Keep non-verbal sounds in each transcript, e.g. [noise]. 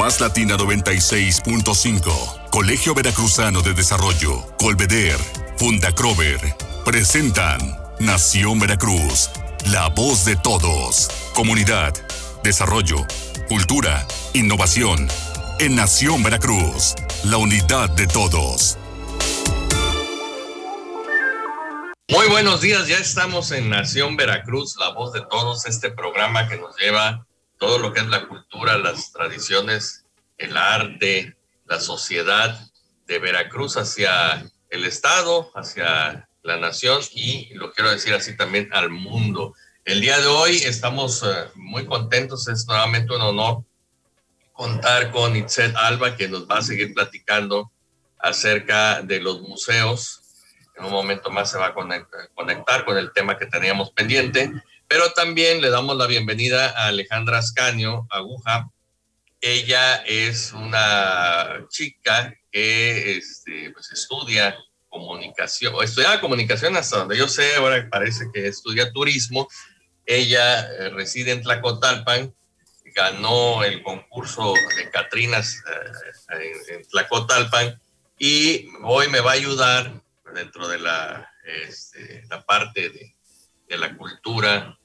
Más Latina 96.5, Colegio Veracruzano de Desarrollo, Colveder, Fundacrover, presentan Nación Veracruz, la voz de todos. Comunidad, desarrollo, cultura, innovación. En Nación Veracruz, la unidad de todos. Muy buenos días, ya estamos en Nación Veracruz, la voz de todos, este programa que nos lleva todo lo que es la cultura, las tradiciones, el arte, la sociedad de Veracruz hacia el Estado, hacia la nación y lo quiero decir así también al mundo. El día de hoy estamos eh, muy contentos, es nuevamente un honor contar con Itzel Alba que nos va a seguir platicando acerca de los museos. En un momento más se va a conectar con el tema que teníamos pendiente, pero también le damos la bienvenida a Alejandra Ascanio Aguja. Ella es una chica que este, pues estudia comunicación, estudiaba comunicación hasta donde yo sé, ahora parece que estudia turismo. Ella eh, reside en Tlacotalpan, ganó el concurso de Catrinas eh, en, Tlacotalpan y hoy me va a ayudar dentro de la, este, la parte de, de la cultura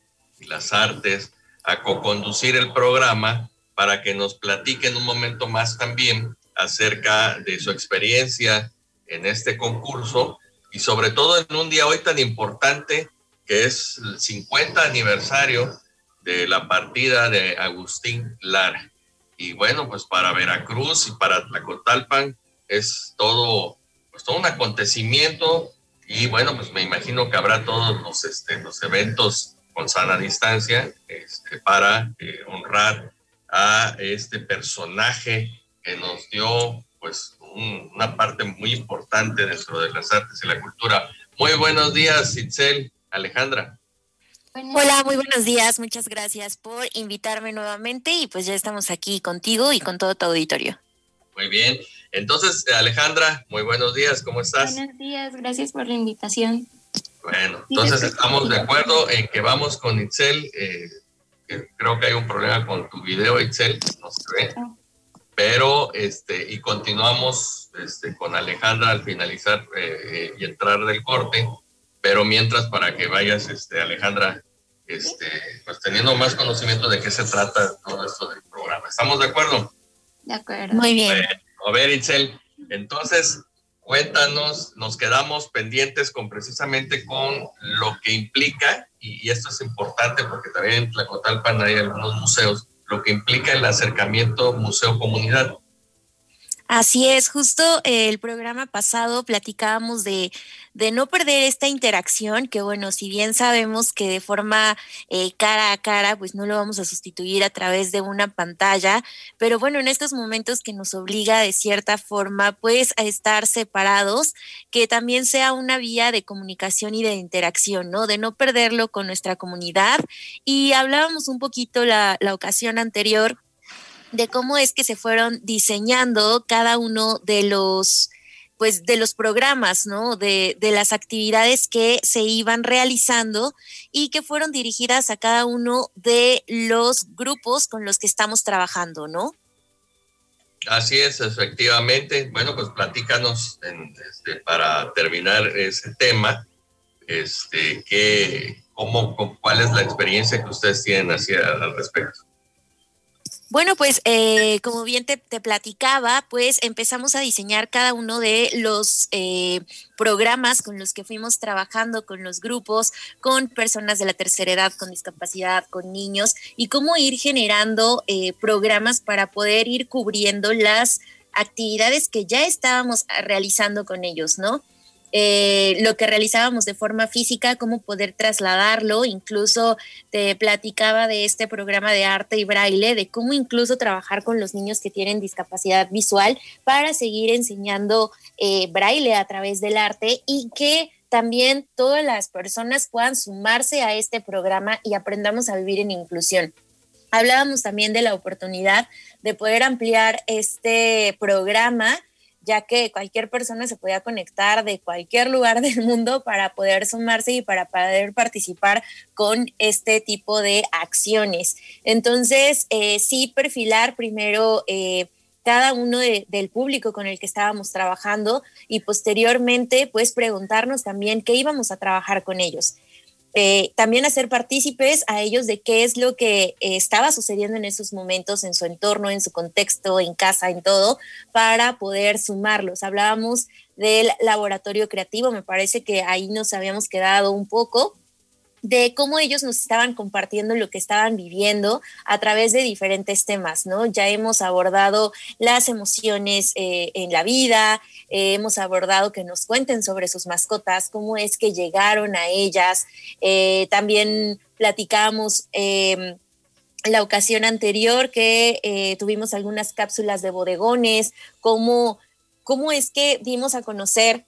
las artes a co-conducir el programa para que nos platiquen un momento más también acerca de su experiencia en este concurso y sobre todo en un día hoy tan importante que es el 50 aniversario de la partida de Agustín Lara. Y bueno, pues para Veracruz y para Tlacotalpan es todo, pues todo un acontecimiento y bueno, pues me imagino que habrá todos los, este, los eventos con sana distancia este, para eh, honrar a este personaje que nos dio pues una parte muy importante dentro de las artes y la cultura. Muy buenos días, Itzel, Alejandra. Hola, muy buenos días. Muchas gracias por invitarme nuevamente y pues ya estamos aquí contigo y con todo tu auditorio. Muy bien. Entonces, Alejandra, muy buenos días. ¿Cómo estás? Buenos días. Gracias por la invitación. Bueno, entonces estamos de acuerdo en que vamos con Itzel. Eh, creo que hay un problema con tu video, Itzel. No se ve. Ah pero este, y continuamos este, con Alejandra al finalizar eh, eh, y entrar del corte, pero mientras para que vayas, este, Alejandra, este, pues teniendo más conocimiento de qué se trata todo esto del programa. ¿Estamos de acuerdo? De acuerdo. Muy bien. a ver, Itzel, entonces cuéntanos, nos quedamos pendientes con precisamente con lo que implica, y, y esto es importante porque también en Tlacotalpan hay algunos museos lo que implica el acercamiento museo-comunidad. Así es, justo el programa pasado platicábamos de, de, no perder esta interacción, que bueno, si bien sabemos que de forma eh, cara a cara, pues no lo vamos a sustituir a través de una pantalla, pero bueno, en estos momentos que nos obliga de cierta forma, pues a estar separados, que también sea una vía de comunicación y de interacción, ¿no? De no perderlo con nuestra comunidad. Y hablábamos un poquito la, la ocasión anterior de cómo es que se fueron diseñando cada uno de los pues de los programas, ¿no? De, de, las actividades que se iban realizando y que fueron dirigidas a cada uno de los grupos con los que estamos trabajando, ¿no? Así es, efectivamente. Bueno, pues platícanos este, para terminar ese tema, este, que, cómo, cuál es la experiencia que ustedes tienen hacia, al respecto. Bueno, pues eh, como bien te, platicaba, pues empezamos a diseñar cada uno de los eh, programas con los que fuimos trabajando con los grupos, con personas de la tercera edad, con discapacidad, con niños, y cómo ir generando eh, programas para poder ir cubriendo las actividades que ya estábamos realizando con ellos, ¿no? Eh, lo que realizábamos de forma física, cómo poder trasladarlo. Incluso te platicaba de este programa de arte y braille, de cómo incluso trabajar con los niños que tienen discapacidad visual para seguir enseñando eh, braille a través del arte y que también todas las personas puedan sumarse a este programa y aprendamos a vivir en inclusión. Hablábamos también de la oportunidad de poder ampliar este programa ya que cualquier persona se podía conectar de cualquier lugar [laughs] del mundo para poder sumarse y para poder participar con este tipo de acciones. Entonces, eh, sí perfilar primero eh, cada uno del público con el que estábamos trabajando y posteriormente, pues preguntarnos también qué íbamos a trabajar con ellos. Eh, también hacer partícipes a ellos de qué es lo que eh, estaba sucediendo en esos momentos, en su entorno, en su contexto, en casa, en todo, para poder sumarlos. Hablábamos del laboratorio creativo, me parece que ahí nos habíamos quedado un poco de cómo ellos nos estaban compartiendo lo que estaban viviendo a través de diferentes temas, ¿no? Ya hemos abordado las emociones eh, en la vida, eh, hemos abordado que nos cuenten sobre sus mascotas, cómo es que llegaron a ellas, eh, también platicamos em, la ocasión anterior que tuvimos algunas cápsulas de bodegones, cómo, cómo es que dimos a conocer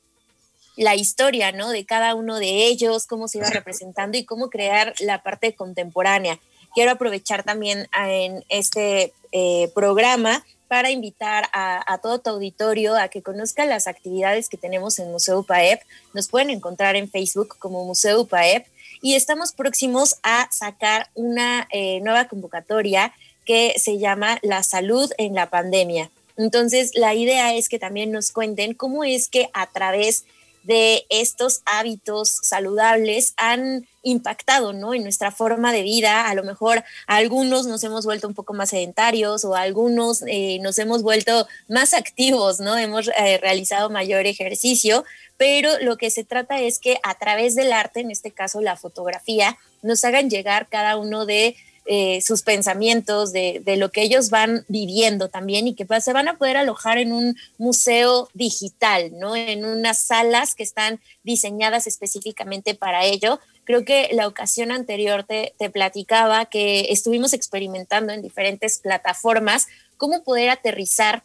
la historia, ¿no? De cada uno de ellos, cómo se iba representando y cómo crear la parte contemporánea. Quiero aprovechar también en este eh, programa para invitar a, todo tu auditorio a que conozca las actividades que tenemos en Museo UPAEP. Nos pueden encontrar en Facebook como Museo UPAEP y estamos próximos a sacar una eh, nueva convocatoria que se llama La salud en la pandemia. Entonces, la idea es que también nos cuenten cómo es que a través de estos hábitos saludables han impactado ¿no? en nuestra forma de vida. A lo mejor algunos nos hemos vuelto un poco más sedentarios o algunos eh, nos hemos vuelto más activos, ¿no? hemos eh, realizado mayor ejercicio, pero lo que se trata es que a través del arte, en este caso la fotografía, nos hagan llegar cada uno de eh, sus pensamientos, de, lo que ellos van viviendo también y que se van a poder alojar en un museo digital, ¿no? En unas salas que están diseñadas específicamente para ello. Creo que la ocasión anterior te, te platicaba que estuvimos experimentando en diferentes plataformas cómo poder aterrizar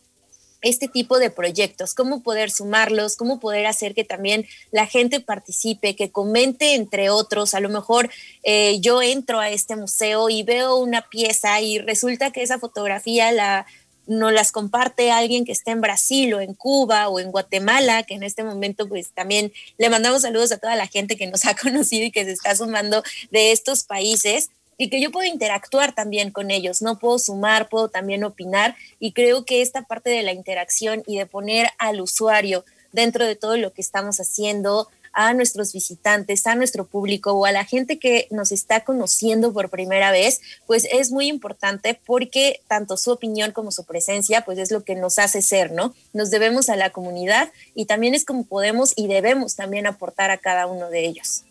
este tipo de proyectos, cómo poder sumarlos, cómo poder hacer que también la gente participe, que comente entre otros. A lo mejor eh, yo entro a este museo y veo una pieza y resulta que esa fotografía la no las comparte alguien que está en Brasil o en Cuba o en Guatemala, que en este momento pues también le mandamos saludos a toda la gente que nos [laughs] ha conocido y que se está sumando de estos países y que yo puedo interactuar también con ellos, no puedo sumar, puedo también opinar y creo que esta parte de la interacción y de poner al usuario dentro de todo lo que estamos haciendo, a nuestros visitantes, a nuestro público o a la gente que nos está conociendo por primera vez, pues es muy importante porque tanto su opinión como su presencia, pues es lo que nos hace ser, ¿no? Nos debemos a la comunidad y también es como podemos y debemos también aportar a cada uno de ellos.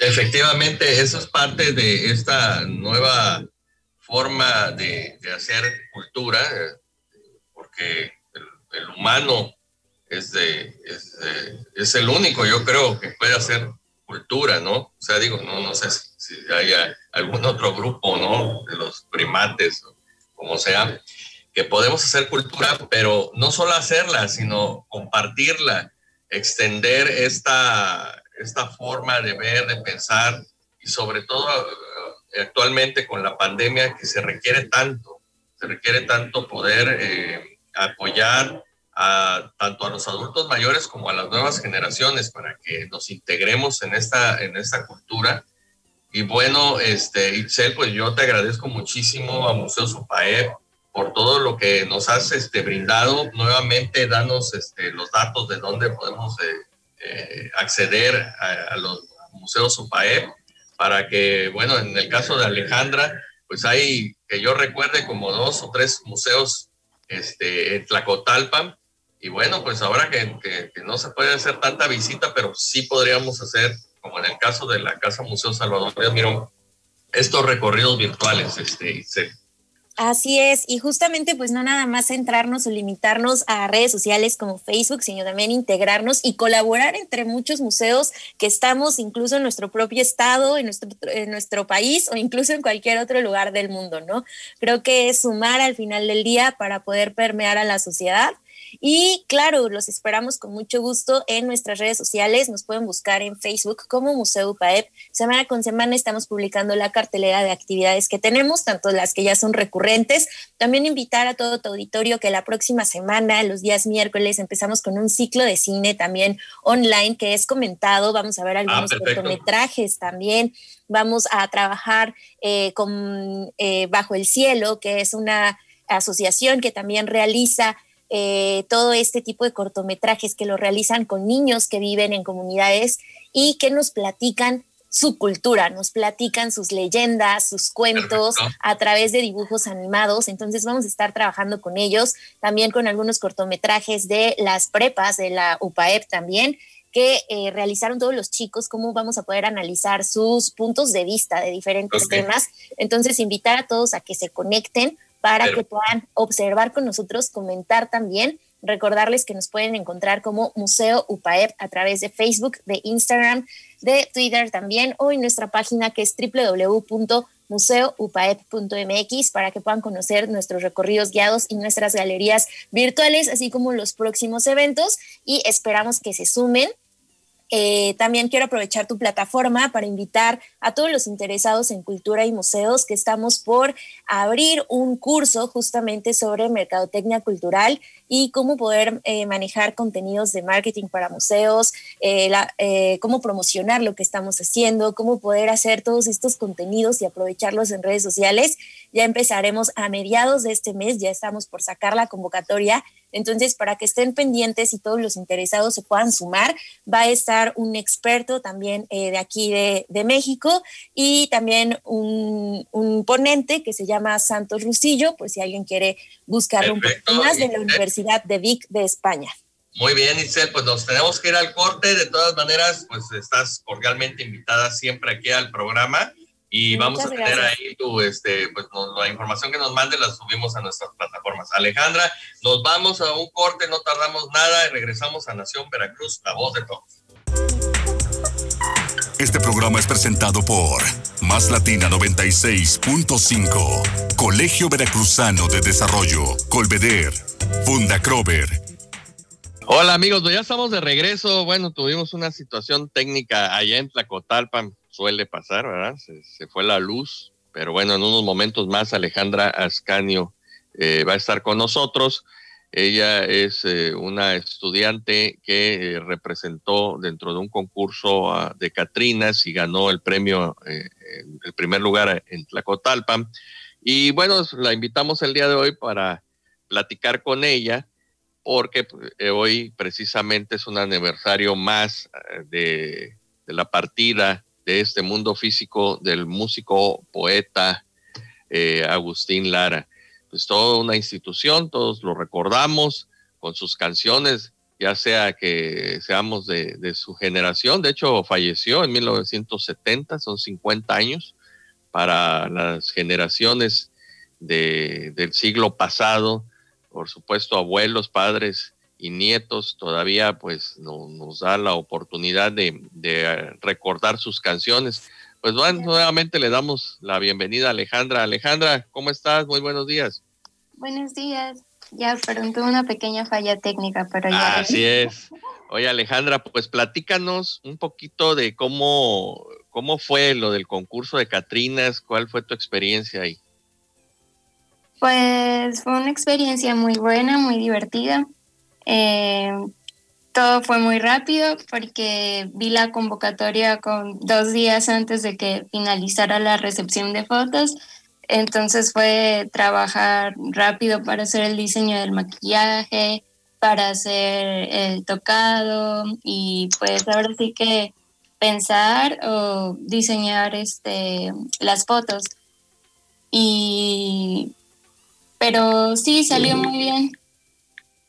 Efectivamente, eso es parte de esta nueva forma de, hacer cultura, porque el, humano es, de, es, el único, yo creo, que puede hacer cultura, ¿no? O sea, digo, no, no sé si, hay algún otro grupo, ¿no? De los primates, como sea, que podemos hacer cultura, pero no solo hacerla, sino compartirla, extender esta, esta forma de ver, de pensar y sobre todo eh, actualmente con la pandemia que se requiere tanto, se requiere tanto poder eh, apoyar a, tanto a los adultos mayores como a las nuevas generaciones para que nos integremos en esta, en esta cultura. Y bueno, este, Itzel, pues yo te agradezco muchísimo a Museo Supaep por todo lo que nos has este, brindado. Nuevamente, danos este, los datos de dónde podemos eh, eh, acceder a, los museos UPAEP para que, bueno, en el caso de Alejandra, pues hay, que yo recuerde, como dos o tres museos este, en Tlacotalpan. Y bueno, pues ahora que, que, no se puede hacer tanta visita, pero sí podríamos hacer, como en el caso de la Casa Museo Salvador de Mirón, estos recorridos virtuales, este, Así es, y justamente pues no nada más centrarnos o limitarnos a redes sociales como Facebook, sino también integrarnos y colaborar entre muchos museos que estamos incluso en nuestro propio estado, en nuestro, en nuestro país o incluso en cualquier otro lugar del mundo, ¿no? Creo que es sumar al final del día para poder permear a la sociedad Y claro, los esperamos con mucho gusto en nuestras redes sociales. Nos pueden buscar en Facebook como Museo UPAEP. Semana con semana estamos publicando la cartelera de actividades que tenemos, tanto las que ya son recurrentes. También invitar a todo tu auditorio que la próxima semana, los días miércoles, empezamos con un ciclo de cine también online que es comentado. Vamos a ver ah, algunos cortometrajes también. Vamos a trabajar eh, con eh, Bajo el Cielo, que es una asociación que también realiza eh, todo este tipo de cortometrajes que lo realizan con niños que viven en comunidades y que nos platican su cultura, nos platican sus leyendas, sus cuentos a través de dibujos animados. Entonces vamos a estar trabajando con ellos, también con algunos cortometrajes de las prepas de la UPAEP también que eh, realizaron todos los chicos, cómo vamos a poder analizar sus puntos de vista de diferentes temas. Entonces, invitar a todos a que se conecten para que puedan observar con nosotros, comentar también. Recordarles que nos pueden encontrar como Museo UPAEP a través de Facebook, de Instagram, de Twitter también o en nuestra página que es www.museoupaep.mx para que puedan conocer nuestros recorridos guiados y nuestras galerías virtuales, así como los próximos eventos y esperamos que se sumen eh, también quiero aprovechar tu plataforma para invitar a todos los interesados en cultura y museos que estamos por abrir un curso justamente sobre mercadotecnia cultural y cómo poder eh, manejar contenidos de marketing para museos, eh, cómo promocionar lo que estamos haciendo, cómo poder hacer todos estos contenidos y aprovecharlos en redes sociales. Ya empezaremos a mediados de este mes, ya estamos por sacar la convocatoria entonces, para que estén pendientes y todos los interesados se puedan sumar, va a estar un experto también eh, de aquí de, México y también un, ponente que se llama Santos Rusillo, pues si alguien quiere buscar un poco más de la Universidad de Vic de España. Muy bien, Isel, pues nos tenemos que ir al corte. De todas maneras, pues estás cordialmente invitada siempre aquí al programa y vamos a tener ahí tu, este, pues la información que nos mande la subimos a nuestras plataformas. Alejandra, nos vamos a un corte, no tardamos nada y regresamos a Nación Veracruz, la voz de todos. Este programa es presentado por Más Latina 96.5, Colegio Veracruzano de Desarrollo, Colveder, Funda Crover. Hola amigos, pues ya estamos de regreso. Bueno, tuvimos una situación técnica allá en Tlacotalpan suele pasar, ¿verdad? Se, fue la luz, pero bueno, en unos momentos más Alejandra Ascanio eh, va a estar con nosotros. Ella es eh, una estudiante que eh, representó dentro de un concurso ah, de Catrinas y ganó el premio, el primer lugar en Tlacotalpan. Y bueno, la invitamos el día de hoy para platicar con ella, porque hoy precisamente es un aniversario más de la partida de este mundo físico del músico, poeta eh, Agustín Lara. Pues toda una institución, todos lo recordamos con sus canciones, ya sea que seamos de, su generación, de hecho falleció en 1970, son 50 años para las generaciones del siglo pasado, por supuesto abuelos, padres, y nietos todavía pues no, nos da la oportunidad de, recordar sus canciones. Pues bueno, nuevamente le damos la bienvenida a Alejandra. Alejandra, ¿cómo estás? Muy buenos días. Buenos días. Ya, perdón, tuve una pequeña falla técnica, pero ya. Así es. Oye, Alejandra, pues platícanos un poquito de cómo, cómo fue lo del concurso de Catrinas, cuál fue tu experiencia ahí. Pues fue una experiencia muy buena, muy divertida. Eh, todo fue muy rápido porque vi la convocatoria con dos días antes de que finalizara la recepción de fotos. Entonces fue trabajar rápido para hacer el diseño del maquillaje, para hacer el tocado y pues ahora sí que pensar o diseñar este, las fotos. Y pero sí, salió muy bien.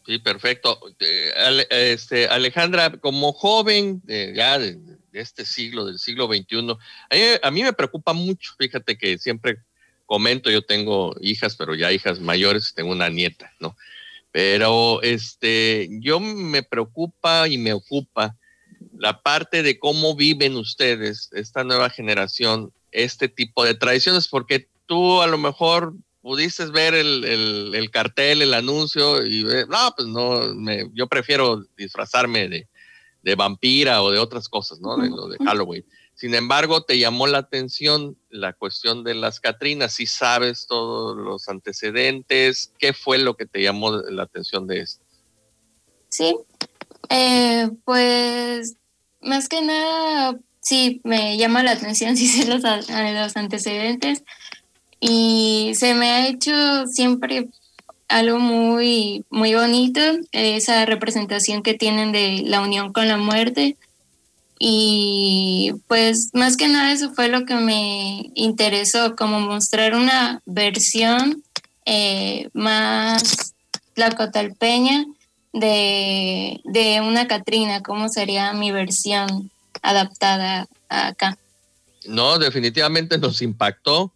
Sí, perfecto. Eh, este, Alejandra, como joven ya de, este siglo, del siglo XXI, a mí, me preocupa mucho, fíjate que siempre comento, yo tengo hijas, pero ya hijas mayores, tengo una nieta, ¿no? Pero este, yo me preocupa y me ocupa la parte de cómo viven ustedes, esta nueva generación, este tipo de tradiciones, porque tú a lo mejor pudiste ver el, cartel, el anuncio y no, pues no, me, yo prefiero disfrazarme de, de, vampira o de otras cosas, ¿no? De lo de Halloween. Sin embargo, te llamó la atención la cuestión de las Catrinas, si sabes todos los antecedentes, ¿qué fue lo que te llamó la atención de esto? Sí, eh, pues más que nada, sí, me llama la atención, [laughs] si sé los, los antecedentes y se me ha hecho siempre algo muy, muy bonito, esa representación que tienen de la unión con la muerte. Y pues más que nada eso fue lo que me interesó, como mostrar una versión eh, más tlacotalpeña de, de una Catrina, cómo sería mi versión adaptada acá. No, definitivamente nos impactó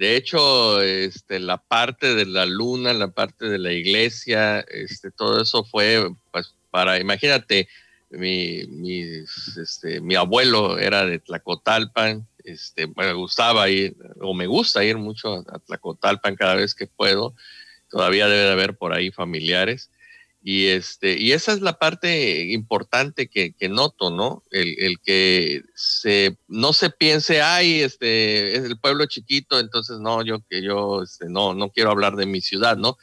de hecho, este, la parte de la luna, la parte de la iglesia, este, todo eso fue, pues, para, imagínate, mi, mi, este, mi abuelo era de Tlacotalpan, este, me gustaba ir, o me gusta ir mucho a Tlacotalpan cada vez que puedo, todavía debe de haber por ahí familiares, y, este, y esa es la parte importante que, noto, ¿no? El, que se, no se piense, ay, este, es el pueblo chiquito, entonces no, yo que yo este, no, no quiero hablar de mi ciudad, ¿no?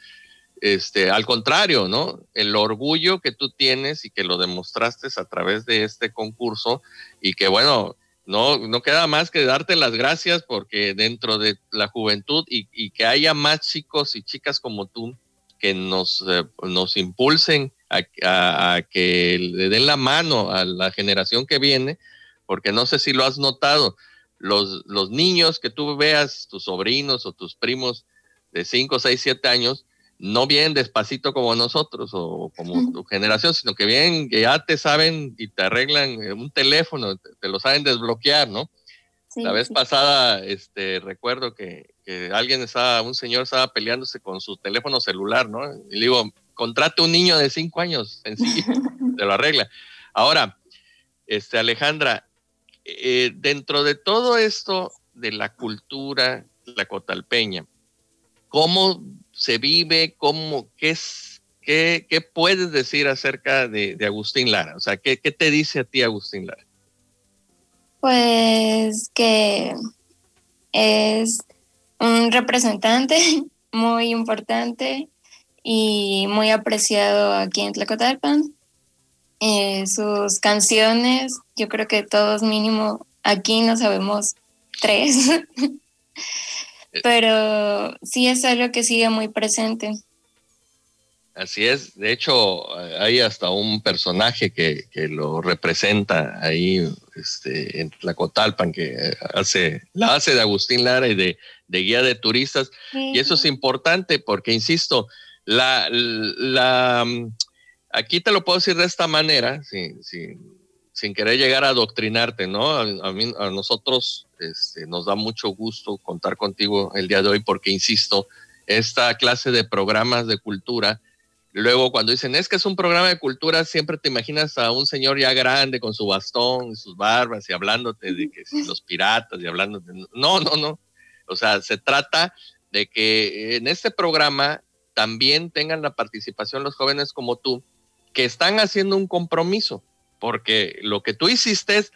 Este, al contrario, ¿no? El orgullo que tú tienes y que lo demostraste a través de este concurso y que bueno, no, no queda más que darte las gracias porque dentro de la juventud y, y que haya más chicos y chicas como tú que nos, eh, nos impulsen a, que le den la mano a la generación que viene, porque no sé si lo has notado, los, los niños que tú veas, tus sobrinos o tus primos de 5, 6, 7 años, no vienen despacito como nosotros o como tu generación, sino que vienen, que ya te saben y te arreglan un teléfono, te, lo saben desbloquear, ¿no? La vez pasada, este, recuerdo que, que alguien estaba, un señor estaba peleándose con su teléfono celular, ¿no? Y le digo, contrate un niño de cinco años, sencillo, [laughs] te lo arregla. Ahora, este, Alejandra, eh, dentro de todo esto de la cultura, la cotalpeña, ¿cómo se vive? ¿Cómo, qué, es, qué, qué puedes decir acerca de, de, Agustín Lara? O sea, ¿qué, ¿qué te dice a ti Agustín Lara? Pues que es un representante [laughs] muy importante y muy apreciado aquí en Tlacotalpan. Eh, sus canciones, yo creo que todos mínimo aquí no sabemos tres, [laughs] pero sí es algo que sigue muy presente. Así es, de hecho hay hasta un personaje que, que lo representa ahí este, en Tlacotalpan, que hace, la hace de Agustín Lara y de de guía de turistas. Y eso es importante porque, insisto, la, la, mm, aquí te lo puedo decir de esta manera, sin, sin, querer llegar a adoctrinarte, ¿no? A, a, nosotros este, nos da mucho gusto contar contigo el día de hoy porque, insisto, esta clase de programas de cultura, luego cuando dicen, es que es un programa de cultura, siempre te imaginas a un señor ya grande con su bastón y sus barbas y hablándote de que los piratas y hablándote, no, no, no. O sea, se trata de que en este programa también tengan la participación los jóvenes como tú, que están haciendo un compromiso, porque lo que tú hiciste es,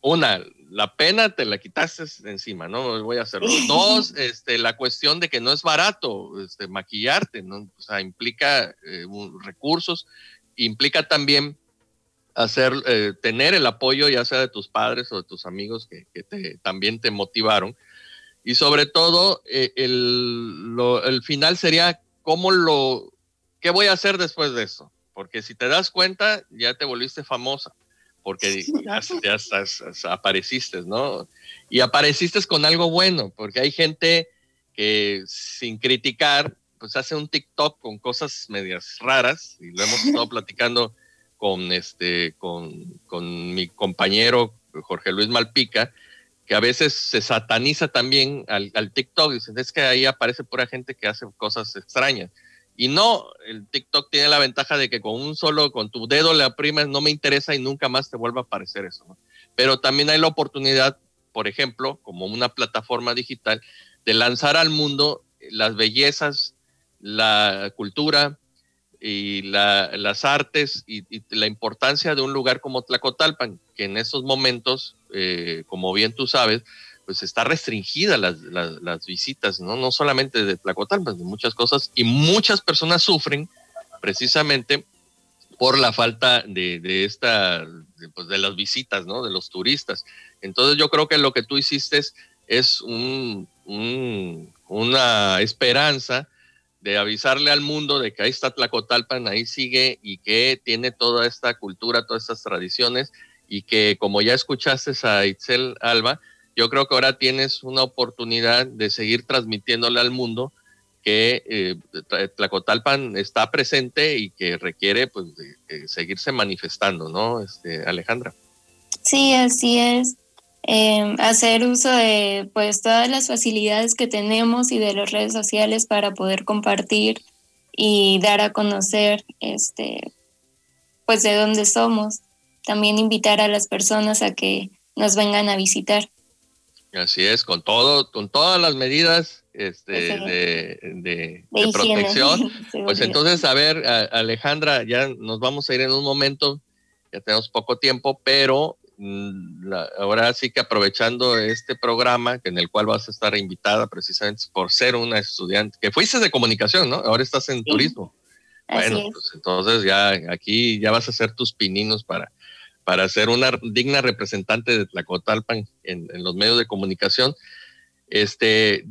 una, la pena te la quitaste encima, ¿no? Voy a hacerlo. Dos, [laughs] este, la cuestión de que no es barato este, maquillarte, ¿no? O sea, implica eh, recursos, implica también hacer, eh, tener el apoyo ya sea de tus padres o de tus amigos que, que también te motivaron y sobre todo, eh, el, final sería cómo lo, qué voy a hacer después de eso. Porque si te das cuenta, ya te volviste famosa, porque ya, ya estás, apareciste, ¿no? Y apareciste con algo bueno, porque hay gente que sin criticar, pues hace un TikTok con cosas medias raras, y lo hemos estado platicando con, este, con, con mi compañero Jorge Luis Malpica, que a veces se sataniza también al, TikTok. Dicen, es que ahí aparece pura gente que hace cosas extrañas. Y no, el TikTok tiene la ventaja de que con un solo, con tu dedo le aprimas, no me interesa y nunca más te vuelva a aparecer eso. Pero también hay la oportunidad, por ejemplo, como una plataforma digital, de lanzar al mundo las bellezas, la cultura y las artes y, la importancia de un lugar como Tlacotalpan, que en estos momentos, eh, como bien tú sabes, pues está restringida las, visitas, ¿no? No solamente de Tlacotalpan, de muchas cosas, y muchas personas sufren precisamente por la falta de, de esta, pues de las visitas, ¿no? De los turistas. Entonces yo creo que lo que tú hiciste es, es un, una esperanza de avisarle al mundo de que ahí está Tlacotalpan, ahí sigue y que tiene toda esta cultura, todas estas tradiciones y que como ya escuchaste a Itzel Alba, yo creo que ahora tienes una oportunidad de seguir transmitiéndole al mundo que eh, Tlacotalpan está presente y que requiere pues seguirse manifestando, ¿no, este, Alejandra? Sí, así es. Em, hacer uso de pues todas las facilidades que tenemos y de las redes sociales para poder compartir y dar a conocer este pues de dónde somos. También invitar a las personas a que nos vengan a visitar. Así es, con todo, con todas las medidas este, de, de, protección. [laughs] pues entonces, a ver, Alejandra, ya nos vamos a ir en un momento, ya tenemos poco tiempo, pero mm, ahora sí que aprovechando este programa en el cual vas a estar invitada precisamente por ser una estudiante, que fuiste de comunicación, ¿no? Ahora estás en turismo. Bueno, pues entonces ya aquí ya vas a hacer tus pininos para para ser una digna representante de Tlacotalpan en, en los medios de comunicación. Este,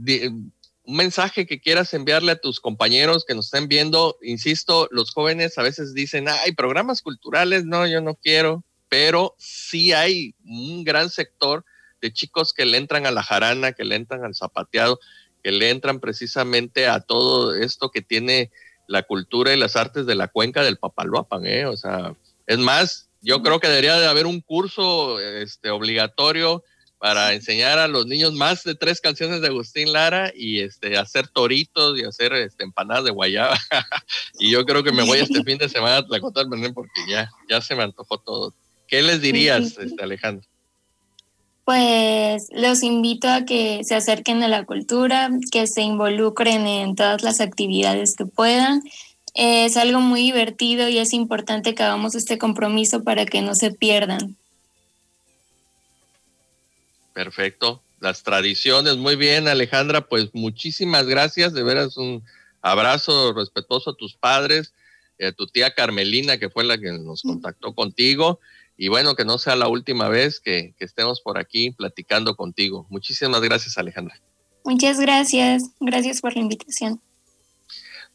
un mensaje que quieras enviarle a tus compañeros que nos estén viendo. Insisto, los jóvenes a veces dicen, hay programas culturales, no, yo no quiero, pero sí hay un gran sector de chicos que le entran a la jarana, que le entran al zapateado, que le entran precisamente a todo esto que tiene la cultura y las artes de la cuenca del Papaloapan, ¿eh? O sea, es más, yo creo que debería de haber un curso este, obligatorio para enseñar a los niños más de tres canciones de Agustín Lara y este, hacer toritos y hacer este, empanadas de guayaba. [laughs] y yo creo que me voy este [laughs] fin de semana a Tlacotal porque ya, ya se me antojó todo. ¿Qué les dirías, este, Alejandro? Pues los invito a que se acerquen a la cultura, que se involucren en todas las actividades que puedan es algo muy divertido y es importante que hagamos este compromiso para que no se pierdan. Perfecto. Las tradiciones, muy bien, Alejandra, pues muchísimas gracias, de veras un abrazo respetuoso a tus padres, a tu tía Carmelina, que fue la que nos contactó contigo, y bueno, que no sea la última vez que, que estemos por aquí platicando contigo. Muchísimas gracias, Alejandra. Muchas gracias, gracias por la invitación.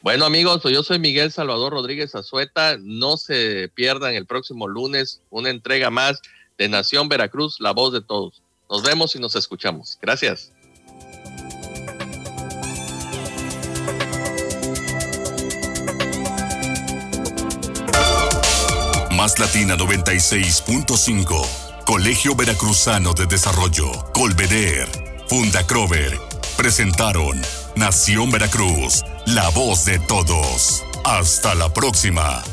Bueno amigos, pues yo soy Miguel Salvador Rodríguez Azueta. No se pierdan el próximo lunes una entrega más de Nación Veracruz, la voz de todos. Nos vemos y nos escuchamos. Gracias. Más Latina 96.5. Colegio Veracruzano de Desarrollo. Colveder. Funda Crover. Presentaron Nación Veracruz la voz de todos. Hasta la próxima.